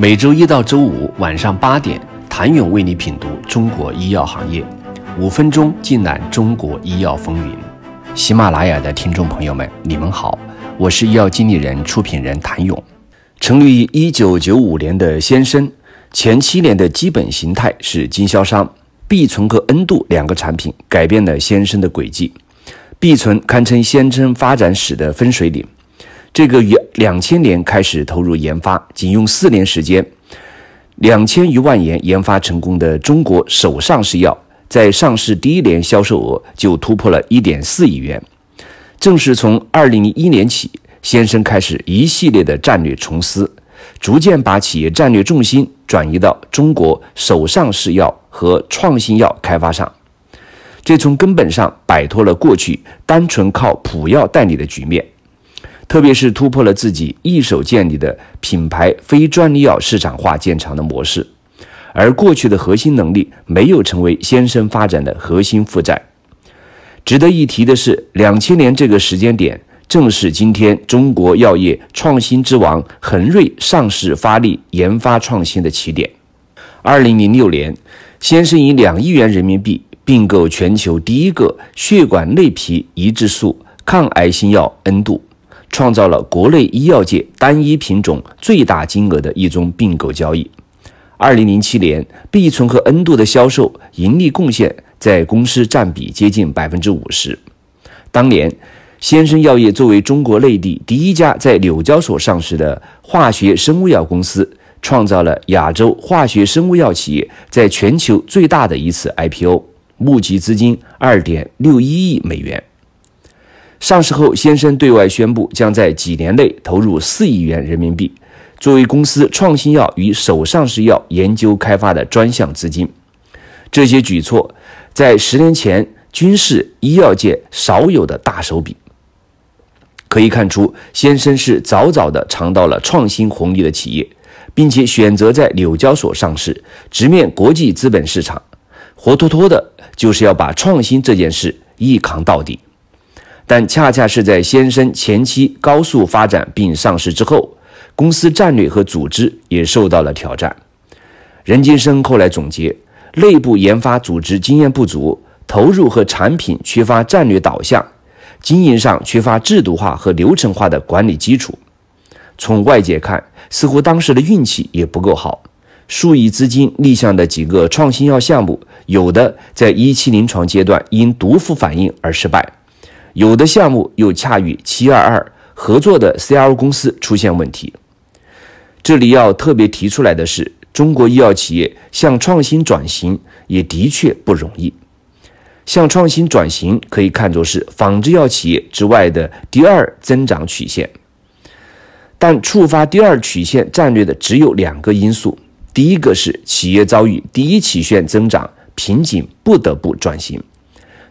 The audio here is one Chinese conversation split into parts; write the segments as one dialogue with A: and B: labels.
A: 每周一到周五晚上八点，谭勇为你品读中国医药行业，五分钟尽览中国医药风云。喜马拉雅的听众朋友们，你们好，我是医药经理人、出品人谭勇。成立于一九九五年的先生，前七年的基本形态是经销商，必存和恩度两个产品改变了先生的轨迹。必存堪称先生发展史的分水岭。这个于两千年开始投入研发，仅用四年时间，两千余万元研发成功的中国首上市药，在上市第一年销售额就突破了一点四亿元。正是从二零零一年起，先生开始一系列的战略重思，逐渐把企业战略重心转移到中国首上市药和创新药开发上，这从根本上摆脱了过去单纯靠普药代理的局面。特别是突破了自己一手建立的品牌非专利药市场化建厂的模式，而过去的核心能力没有成为先生发展的核心负债。值得一提的是，两千年这个时间点正是今天中国药业创新之王恒瑞上市发力研发创新的起点。二零零六年，先生以两亿元人民币并购全球第一个血管内皮抑制素抗癌新药恩度。创造了国内医药界单一品种最大金额的一宗并购交易。二零零七年，必存和恩度的销售盈利贡献在公司占比接近百分之五十。当年，先生药业作为中国内地第一家在纽交所上市的化学生物药公司，创造了亚洲化学生物药企业在全球最大的一次 IPO，募集资金二点六一亿美元。上市后，先生对外宣布将在几年内投入四亿元人民币，作为公司创新药与首上市药研究开发的专项资金。这些举措在十年前均是医药界少有的大手笔。可以看出，先生是早早的尝到了创新红利的企业，并且选择在纽交所上市，直面国际资本市场，活脱脱的就是要把创新这件事一扛到底。但恰恰是在先生前期高速发展并上市之后，公司战略和组织也受到了挑战。任金生后来总结，内部研发组织经验不足，投入和产品缺乏战略导向，经营上缺乏制度化和流程化的管理基础。从外界看，似乎当时的运气也不够好，数亿资金立项的几个创新药项目，有的在一期临床阶段因毒副反应而失败。有的项目又恰与七二二合作的 CRO 公司出现问题。这里要特别提出来的是，中国医药企业向创新转型也的确不容易。向创新转型可以看作是仿制药企业之外的第二增长曲线，但触发第二曲线战略的只有两个因素：第一个是企业遭遇第一曲线增长瓶颈，不得不转型。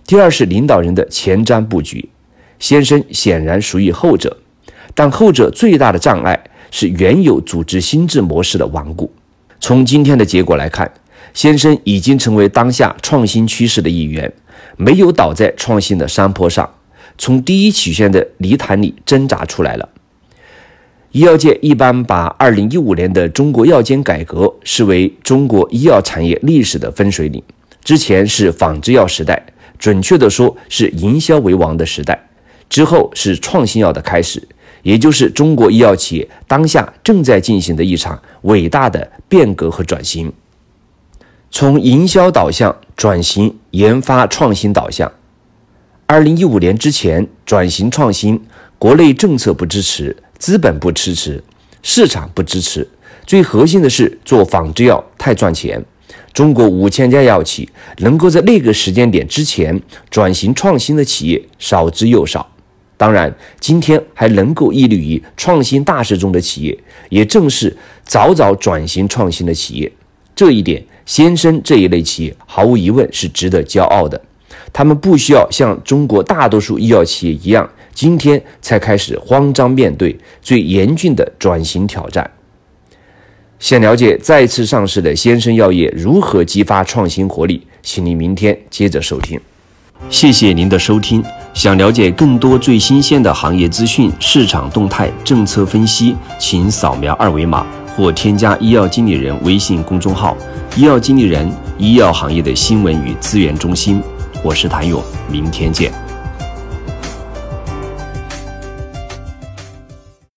A: 第二是领导人的前瞻布局，先生显然属于后者，但后者最大的障碍是原有组织心智模式的顽固。从今天的结果来看，先生已经成为当下创新趋势的一员，没有倒在创新的山坡上，从第一曲线的泥潭里挣扎出来了。医药界一般把二零一五年的中国药监改革视为中国医药产业历史的分水岭，之前是仿制药时代。准确地说，是营销为王的时代，之后是创新药的开始，也就是中国医药企业当下正在进行的一场伟大的变革和转型，从营销导向转型研发创新导向。二零一五年之前，转型创新，国内政策不支持，资本不支持，市场不支持，最核心的是做仿制药太赚钱。中国五千家药企能够在那个时间点之前转型创新的企业少之又少。当然，今天还能够屹立于创新大势中的企业，也正是早早转型创新的企业。这一点，先生这一类企业毫无疑问是值得骄傲的。他们不需要像中国大多数医药企业一样，今天才开始慌张面对最严峻的转型挑战。想了解再次上市的先生药业如何激发创新活力，请您明天接着收听。谢谢您的收听。想了解更多最新鲜的行业资讯、市场动态、政策分析，请扫描二维码。或添加医药经理人微信公众号“医药经理人”医药行业的新闻与资源中心。我是谭勇，明天见。